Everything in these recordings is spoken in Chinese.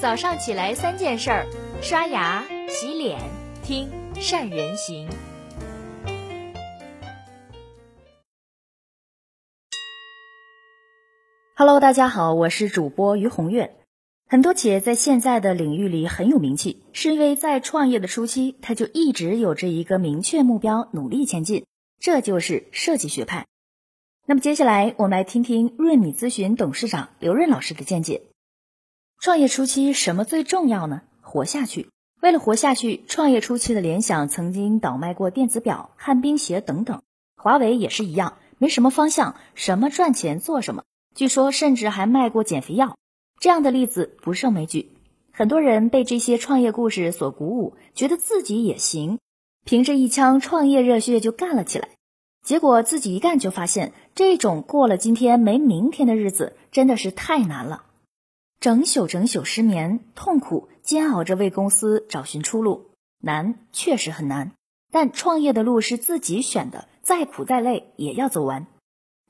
早上起来三件事儿：刷牙、洗脸、听善人行。Hello，大家好，我是主播于红月。很多企业在现在的领域里很有名气，是因为在创业的初期，他就一直有着一个明确目标，努力前进。这就是设计学派。那么接下来我们来听听润米咨询董事长刘润老师的见解。创业初期什么最重要呢？活下去。为了活下去，创业初期的联想曾经倒卖过电子表、旱冰鞋等等，华为也是一样，没什么方向，什么赚钱做什么。据说甚至还卖过减肥药，这样的例子不胜枚举。很多人被这些创业故事所鼓舞，觉得自己也行，凭着一腔创业热血就干了起来。结果自己一干就发现，这种过了今天没明天的日子真的是太难了。整宿整宿失眠，痛苦煎熬着为公司找寻出路，难确实很难。但创业的路是自己选的，再苦再累也要走完。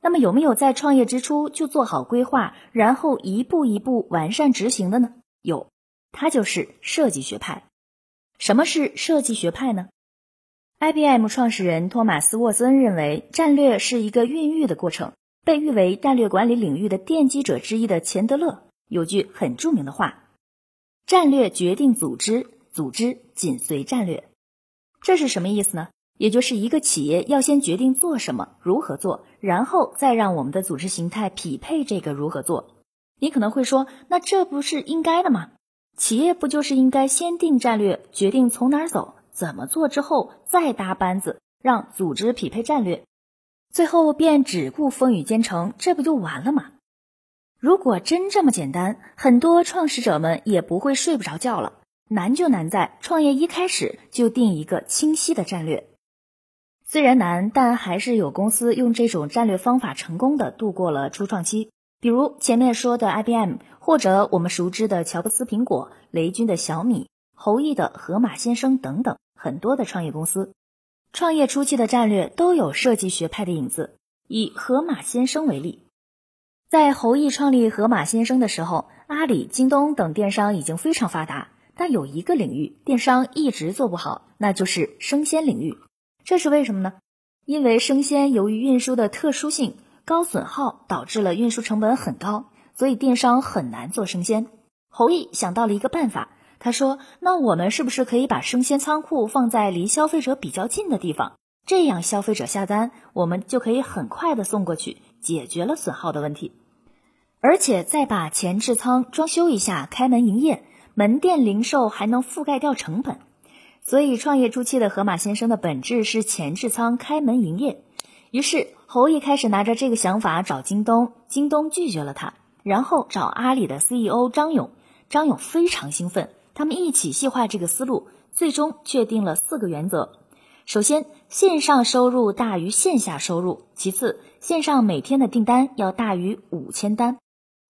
那么有没有在创业之初就做好规划，然后一步一步完善执行的呢？有，它就是设计学派。什么是设计学派呢？IBM 创始人托马斯沃森认为，战略是一个孕育的过程。被誉为战略管理领域的奠基者之一的钱德勒。有句很著名的话：“战略决定组织，组织紧随战略。”这是什么意思呢？也就是一个企业要先决定做什么、如何做，然后再让我们的组织形态匹配这个如何做。你可能会说，那这不是应该的吗？企业不就是应该先定战略，决定从哪儿走、怎么做之后，再搭班子，让组织匹配战略，最后便只顾风雨兼程，这不就完了吗？如果真这么简单，很多创始者们也不会睡不着觉了。难就难在创业一开始就定一个清晰的战略。虽然难，但还是有公司用这种战略方法成功的度过了初创期。比如前面说的 IBM，或者我们熟知的乔布斯苹果、雷军的小米、侯毅的盒马先生等等很多的创业公司，创业初期的战略都有设计学派的影子。以盒马先生为例。在侯毅创立盒马鲜生的时候，阿里、京东等电商已经非常发达，但有一个领域电商一直做不好，那就是生鲜领域。这是为什么呢？因为生鲜由于运输的特殊性，高损耗导致了运输成本很高，所以电商很难做生鲜。侯毅想到了一个办法，他说：“那我们是不是可以把生鲜仓库放在离消费者比较近的地方？这样消费者下单，我们就可以很快的送过去。”解决了损耗的问题，而且再把前置仓装修一下，开门营业，门店零售还能覆盖掉成本。所以创业初期的盒马先生的本质是前置仓开门营业。于是侯毅开始拿着这个想法找京东，京东拒绝了他，然后找阿里的 CEO 张勇，张勇非常兴奋，他们一起细化这个思路，最终确定了四个原则。首先，线上收入大于线下收入；其次，线上每天的订单要大于五千单；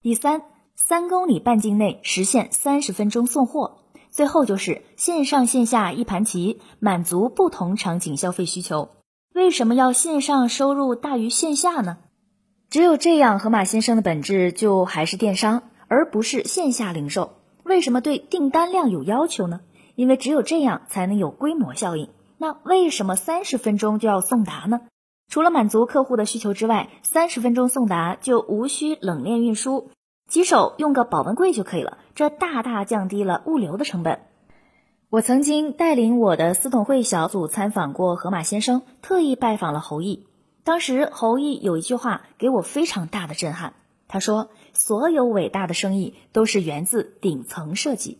第三，三公里半径内实现三十分钟送货；最后就是线上线下一盘棋，满足不同场景消费需求。为什么要线上收入大于线下呢？只有这样，盒马鲜生的本质就还是电商，而不是线下零售。为什么对订单量有要求呢？因为只有这样才能有规模效应。那为什么三十分钟就要送达呢？除了满足客户的需求之外，三十分钟送达就无需冷链运输，骑手用个保温柜就可以了，这大大降低了物流的成本。我曾经带领我的私董会小组参访过盒马鲜生，特意拜访了侯毅。当时侯毅有一句话给我非常大的震撼，他说：“所有伟大的生意都是源自顶层设计。”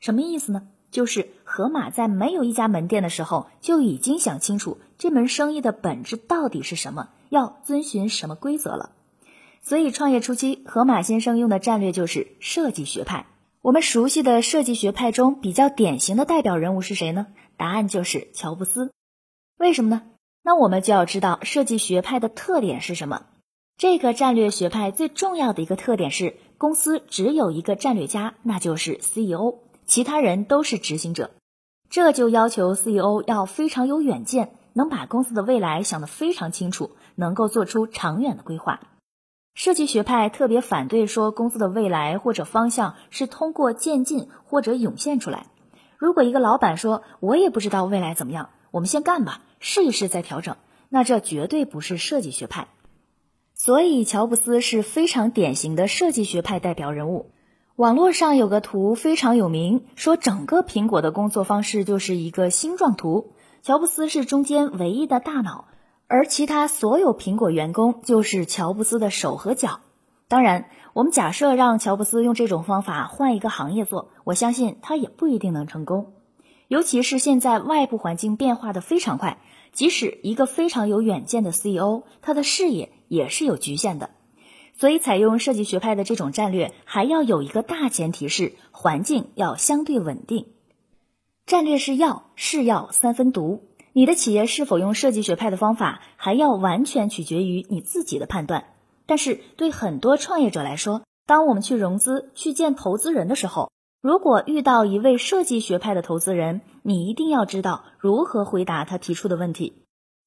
什么意思呢？就是盒马在没有一家门店的时候，就已经想清楚这门生意的本质到底是什么，要遵循什么规则了。所以创业初期，盒马先生用的战略就是设计学派。我们熟悉的设计学派中比较典型的代表人物是谁呢？答案就是乔布斯。为什么呢？那我们就要知道设计学派的特点是什么。这个战略学派最重要的一个特点是，公司只有一个战略家，那就是 CEO。其他人都是执行者，这就要求 CEO 要非常有远见，能把公司的未来想得非常清楚，能够做出长远的规划。设计学派特别反对说公司的未来或者方向是通过渐进或者涌现出来。如果一个老板说我也不知道未来怎么样，我们先干吧，试一试再调整，那这绝对不是设计学派。所以乔布斯是非常典型的设计学派代表人物。网络上有个图非常有名，说整个苹果的工作方式就是一个星状图，乔布斯是中间唯一的大脑。而其他所有苹果员工就是乔布斯的手和脚。当然，我们假设让乔布斯用这种方法换一个行业做，我相信他也不一定能成功。尤其是现在外部环境变化的非常快，即使一个非常有远见的 CEO，他的视野也是有局限的。所以，采用设计学派的这种战略，还要有一个大前提是环境要相对稳定。战略是药，是药三分毒。你的企业是否用设计学派的方法，还要完全取决于你自己的判断。但是对很多创业者来说，当我们去融资、去见投资人的时候，如果遇到一位设计学派的投资人，你一定要知道如何回答他提出的问题。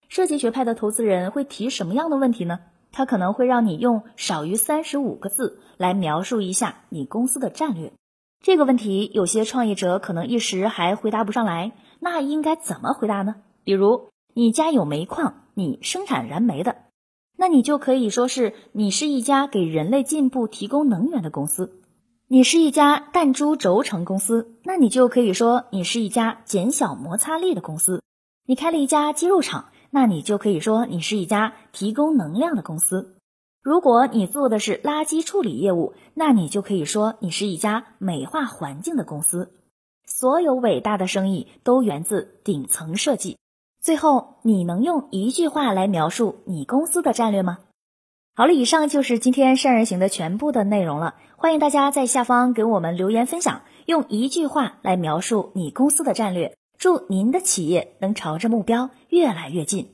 设计学派的投资人会提什么样的问题呢？他可能会让你用少于三十五个字来描述一下你公司的战略。这个问题有些创业者可能一时还回答不上来，那应该怎么回答呢？比如你家有煤矿，你生产燃煤的，那你就可以说是你是一家给人类进步提供能源的公司；你是一家弹珠轴承公司，那你就可以说你是一家减小摩擦力的公司；你开了一家肌肉厂，那你就可以说你是一家提供能量的公司；如果你做的是垃圾处理业务，那你就可以说你是一家美化环境的公司。所有伟大的生意都源自顶层设计。最后，你能用一句话来描述你公司的战略吗？好了，以上就是今天善人行的全部的内容了。欢迎大家在下方给我们留言分享，用一句话来描述你公司的战略。祝您的企业能朝着目标越来越近。